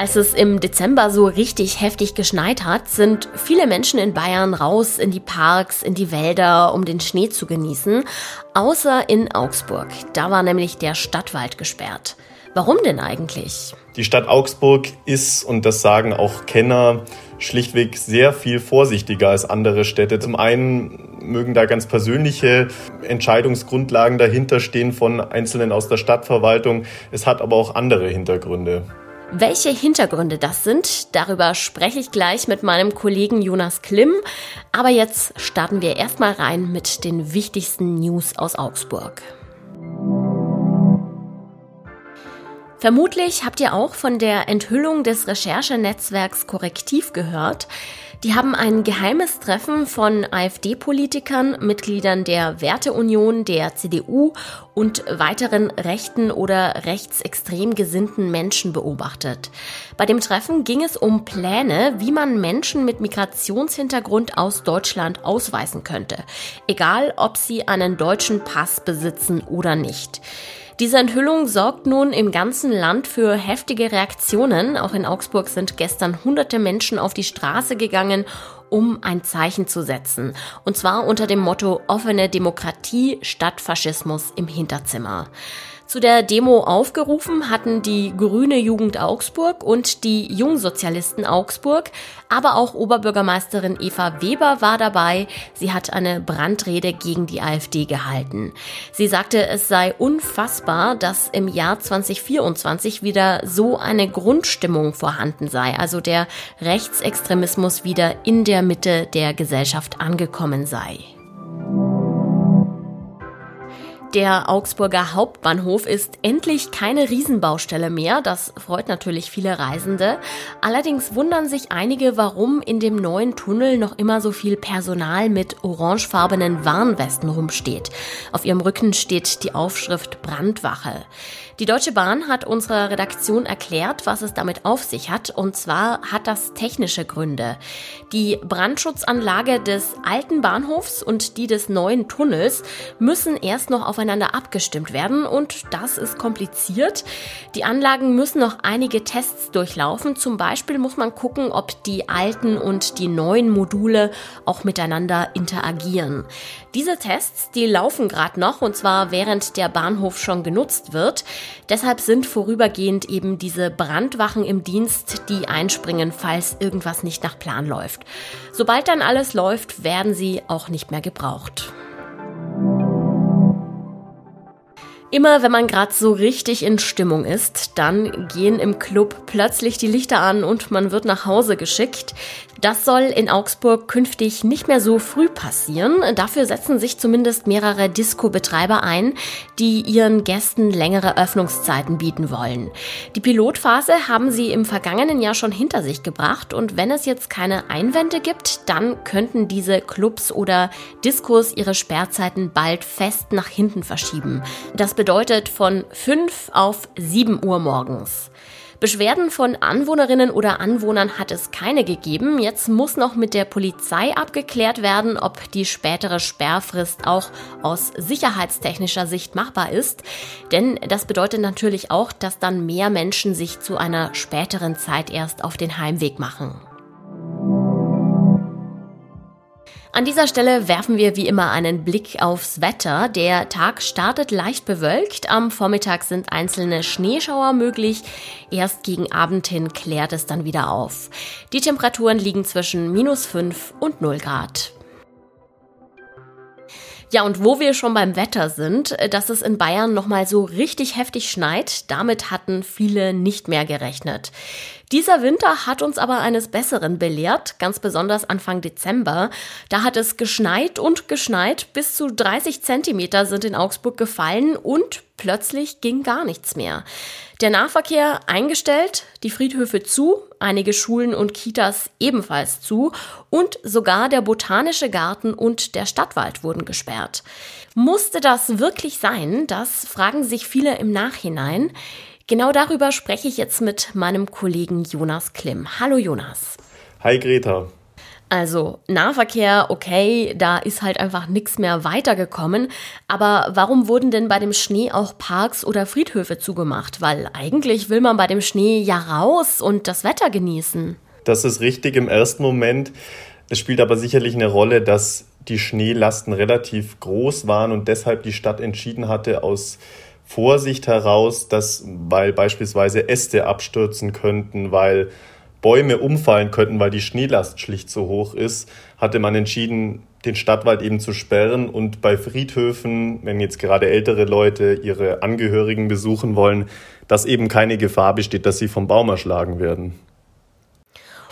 Als es im Dezember so richtig heftig geschneit hat, sind viele Menschen in Bayern raus in die Parks, in die Wälder, um den Schnee zu genießen, außer in Augsburg. Da war nämlich der Stadtwald gesperrt. Warum denn eigentlich? Die Stadt Augsburg ist, und das sagen auch Kenner, schlichtweg sehr viel vorsichtiger als andere Städte. Zum einen mögen da ganz persönliche Entscheidungsgrundlagen dahinter stehen von Einzelnen aus der Stadtverwaltung. Es hat aber auch andere Hintergründe. Welche Hintergründe das sind, darüber spreche ich gleich mit meinem Kollegen Jonas Klimm. Aber jetzt starten wir erstmal rein mit den wichtigsten News aus Augsburg. Vermutlich habt ihr auch von der Enthüllung des Recherchenetzwerks Korrektiv gehört. Die haben ein geheimes Treffen von AfD-Politikern, Mitgliedern der Werteunion, der CDU und weiteren rechten oder rechtsextrem gesinnten Menschen beobachtet. Bei dem Treffen ging es um Pläne, wie man Menschen mit Migrationshintergrund aus Deutschland ausweisen könnte, egal ob sie einen deutschen Pass besitzen oder nicht. Diese Enthüllung sorgt nun im ganzen Land für heftige Reaktionen. Auch in Augsburg sind gestern hunderte Menschen auf die Straße gegangen, um ein Zeichen zu setzen. Und zwar unter dem Motto offene Demokratie statt Faschismus im Hinterzimmer. Zu der Demo aufgerufen hatten die Grüne Jugend Augsburg und die Jungsozialisten Augsburg, aber auch Oberbürgermeisterin Eva Weber war dabei. Sie hat eine Brandrede gegen die AfD gehalten. Sie sagte, es sei unfassbar, dass im Jahr 2024 wieder so eine Grundstimmung vorhanden sei, also der Rechtsextremismus wieder in der Mitte der Gesellschaft angekommen sei. Der Augsburger Hauptbahnhof ist endlich keine Riesenbaustelle mehr. Das freut natürlich viele Reisende. Allerdings wundern sich einige, warum in dem neuen Tunnel noch immer so viel Personal mit orangefarbenen Warnwesten rumsteht. Auf ihrem Rücken steht die Aufschrift Brandwache. Die Deutsche Bahn hat unserer Redaktion erklärt, was es damit auf sich hat. Und zwar hat das technische Gründe. Die Brandschutzanlage des alten Bahnhofs und die des neuen Tunnels müssen erst noch aufeinander abgestimmt werden. Und das ist kompliziert. Die Anlagen müssen noch einige Tests durchlaufen. Zum Beispiel muss man gucken, ob die alten und die neuen Module auch miteinander interagieren. Diese Tests, die laufen gerade noch und zwar während der Bahnhof schon genutzt wird. Deshalb sind vorübergehend eben diese Brandwachen im Dienst, die einspringen, falls irgendwas nicht nach Plan läuft. Sobald dann alles läuft, werden sie auch nicht mehr gebraucht. Immer wenn man gerade so richtig in Stimmung ist, dann gehen im Club plötzlich die Lichter an und man wird nach Hause geschickt. Das soll in Augsburg künftig nicht mehr so früh passieren. Dafür setzen sich zumindest mehrere Disco-Betreiber ein, die ihren Gästen längere Öffnungszeiten bieten wollen. Die Pilotphase haben sie im vergangenen Jahr schon hinter sich gebracht und wenn es jetzt keine Einwände gibt, dann könnten diese Clubs oder Discos ihre Sperrzeiten bald fest nach hinten verschieben. Das bedeutet von 5 auf 7 Uhr morgens. Beschwerden von Anwohnerinnen oder Anwohnern hat es keine gegeben. Jetzt muss noch mit der Polizei abgeklärt werden, ob die spätere Sperrfrist auch aus sicherheitstechnischer Sicht machbar ist. Denn das bedeutet natürlich auch, dass dann mehr Menschen sich zu einer späteren Zeit erst auf den Heimweg machen. An dieser Stelle werfen wir wie immer einen Blick aufs Wetter. Der Tag startet leicht bewölkt. Am Vormittag sind einzelne Schneeschauer möglich. Erst gegen Abend hin klärt es dann wieder auf. Die Temperaturen liegen zwischen minus 5 und 0 Grad. Ja, und wo wir schon beim Wetter sind, dass es in Bayern nochmal so richtig heftig schneit, damit hatten viele nicht mehr gerechnet. Dieser Winter hat uns aber eines Besseren belehrt, ganz besonders Anfang Dezember. Da hat es geschneit und geschneit, bis zu 30 Zentimeter sind in Augsburg gefallen und plötzlich ging gar nichts mehr. Der Nahverkehr eingestellt, die Friedhöfe zu, einige Schulen und Kitas ebenfalls zu und sogar der Botanische Garten und der Stadtwald wurden gesperrt. Musste das wirklich sein? Das fragen sich viele im Nachhinein. Genau darüber spreche ich jetzt mit meinem Kollegen Jonas Klimm. Hallo Jonas. Hi Greta. Also Nahverkehr, okay, da ist halt einfach nichts mehr weitergekommen. Aber warum wurden denn bei dem Schnee auch Parks oder Friedhöfe zugemacht? Weil eigentlich will man bei dem Schnee ja raus und das Wetter genießen. Das ist richtig im ersten Moment. Es spielt aber sicherlich eine Rolle, dass die Schneelasten relativ groß waren und deshalb die Stadt entschieden hatte, aus Vorsicht heraus, dass, weil beispielsweise Äste abstürzen könnten, weil Bäume umfallen könnten, weil die Schneelast schlicht zu hoch ist, hatte man entschieden, den Stadtwald eben zu sperren und bei Friedhöfen, wenn jetzt gerade ältere Leute ihre Angehörigen besuchen wollen, dass eben keine Gefahr besteht, dass sie vom Baum erschlagen werden.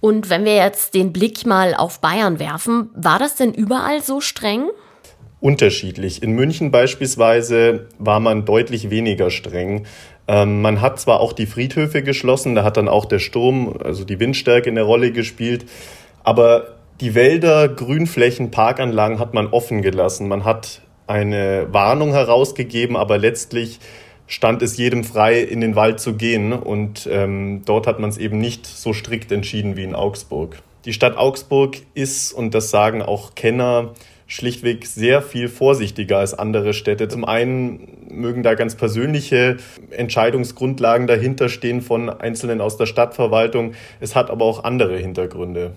Und wenn wir jetzt den Blick mal auf Bayern werfen, war das denn überall so streng? Unterschiedlich. In München beispielsweise war man deutlich weniger streng. Ähm, man hat zwar auch die Friedhöfe geschlossen, da hat dann auch der Sturm, also die Windstärke eine Rolle gespielt, aber die Wälder, Grünflächen, Parkanlagen hat man offen gelassen. Man hat eine Warnung herausgegeben, aber letztlich stand es jedem frei, in den Wald zu gehen. Und ähm, dort hat man es eben nicht so strikt entschieden wie in Augsburg. Die Stadt Augsburg ist, und das sagen auch Kenner, schlichtweg sehr viel vorsichtiger als andere Städte. Zum einen mögen da ganz persönliche Entscheidungsgrundlagen dahinter stehen von Einzelnen aus der Stadtverwaltung. Es hat aber auch andere Hintergründe.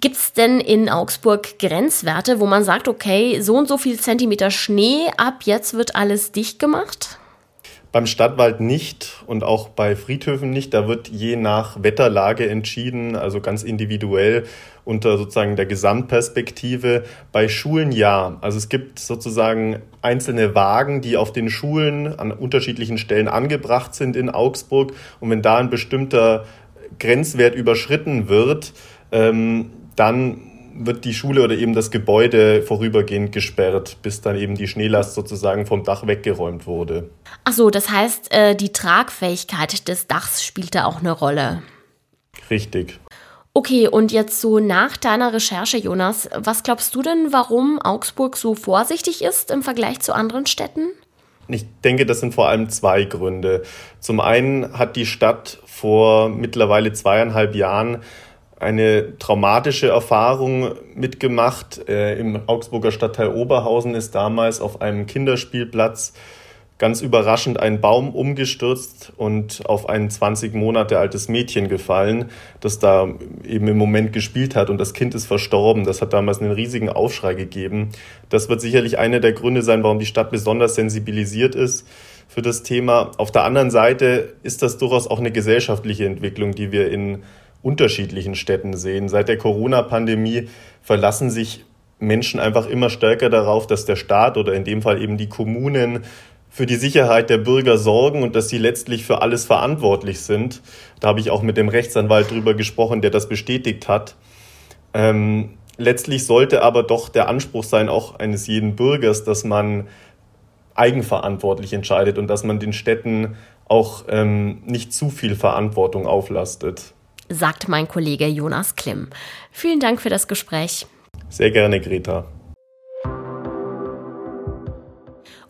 Gibt es denn in Augsburg Grenzwerte, wo man sagt, okay, so und so viel Zentimeter Schnee, ab jetzt wird alles dicht gemacht? Beim Stadtwald nicht und auch bei Friedhöfen nicht. Da wird je nach Wetterlage entschieden, also ganz individuell unter sozusagen der Gesamtperspektive. Bei Schulen ja. Also es gibt sozusagen einzelne Wagen, die auf den Schulen an unterschiedlichen Stellen angebracht sind in Augsburg. Und wenn da ein bestimmter Grenzwert überschritten wird, ähm, dann wird die Schule oder eben das Gebäude vorübergehend gesperrt, bis dann eben die Schneelast sozusagen vom Dach weggeräumt wurde. Ach so, das heißt, äh, die Tragfähigkeit des Dachs spielt da auch eine Rolle. Richtig. Okay, und jetzt so nach deiner Recherche, Jonas, was glaubst du denn, warum Augsburg so vorsichtig ist im Vergleich zu anderen Städten? Ich denke, das sind vor allem zwei Gründe. Zum einen hat die Stadt vor mittlerweile zweieinhalb Jahren eine traumatische Erfahrung mitgemacht. Äh, Im Augsburger Stadtteil Oberhausen ist damals auf einem Kinderspielplatz ganz überraschend ein Baum umgestürzt und auf ein 20 Monate altes Mädchen gefallen, das da eben im Moment gespielt hat und das Kind ist verstorben. Das hat damals einen riesigen Aufschrei gegeben. Das wird sicherlich einer der Gründe sein, warum die Stadt besonders sensibilisiert ist für das Thema. Auf der anderen Seite ist das durchaus auch eine gesellschaftliche Entwicklung, die wir in unterschiedlichen Städten sehen. Seit der Corona-Pandemie verlassen sich Menschen einfach immer stärker darauf, dass der Staat oder in dem Fall eben die Kommunen für die Sicherheit der Bürger sorgen und dass sie letztlich für alles verantwortlich sind. Da habe ich auch mit dem Rechtsanwalt drüber gesprochen, der das bestätigt hat. Ähm, letztlich sollte aber doch der Anspruch sein, auch eines jeden Bürgers, dass man eigenverantwortlich entscheidet und dass man den Städten auch ähm, nicht zu viel Verantwortung auflastet. Sagt mein Kollege Jonas Klimm. Vielen Dank für das Gespräch. Sehr gerne, Greta.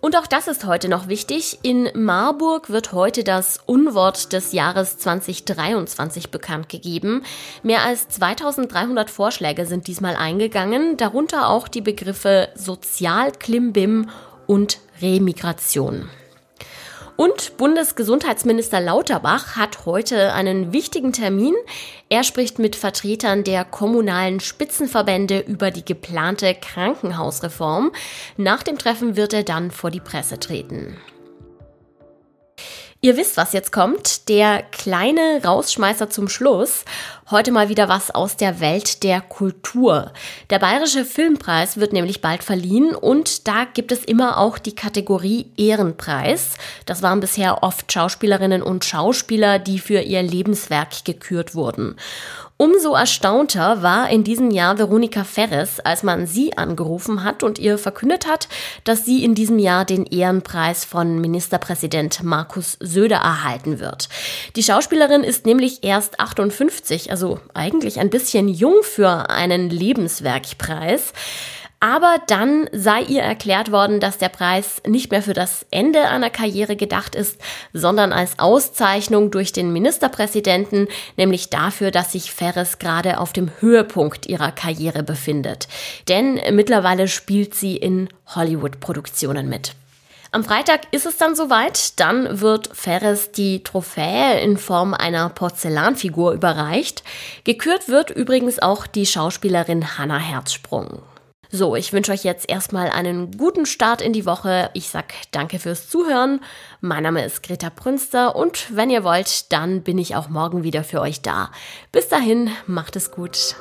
Und auch das ist heute noch wichtig. In Marburg wird heute das Unwort des Jahres 2023 bekannt gegeben. Mehr als 2300 Vorschläge sind diesmal eingegangen, darunter auch die Begriffe Sozialklimbim und Remigration. Und Bundesgesundheitsminister Lauterbach hat heute einen wichtigen Termin. Er spricht mit Vertretern der kommunalen Spitzenverbände über die geplante Krankenhausreform. Nach dem Treffen wird er dann vor die Presse treten. Ihr wisst, was jetzt kommt. Der kleine Rausschmeißer zum Schluss. Heute mal wieder was aus der Welt der Kultur. Der Bayerische Filmpreis wird nämlich bald verliehen und da gibt es immer auch die Kategorie Ehrenpreis. Das waren bisher oft Schauspielerinnen und Schauspieler, die für ihr Lebenswerk gekürt wurden. Umso erstaunter war in diesem Jahr Veronika Ferres, als man sie angerufen hat und ihr verkündet hat, dass sie in diesem Jahr den Ehrenpreis von Ministerpräsident Markus Söder erhalten wird. Die Schauspielerin ist nämlich erst 58, also eigentlich ein bisschen jung für einen Lebenswerkpreis. Aber dann sei ihr erklärt worden, dass der Preis nicht mehr für das Ende einer Karriere gedacht ist, sondern als Auszeichnung durch den Ministerpräsidenten, nämlich dafür, dass sich Ferris gerade auf dem Höhepunkt ihrer Karriere befindet. Denn mittlerweile spielt sie in Hollywood-Produktionen mit. Am Freitag ist es dann soweit. Dann wird Ferris die Trophäe in Form einer Porzellanfigur überreicht. Gekürt wird übrigens auch die Schauspielerin Hannah Herzsprung. So, ich wünsche euch jetzt erstmal einen guten Start in die Woche. Ich sag danke fürs Zuhören. Mein Name ist Greta Prünster und wenn ihr wollt, dann bin ich auch morgen wieder für euch da. Bis dahin, macht es gut.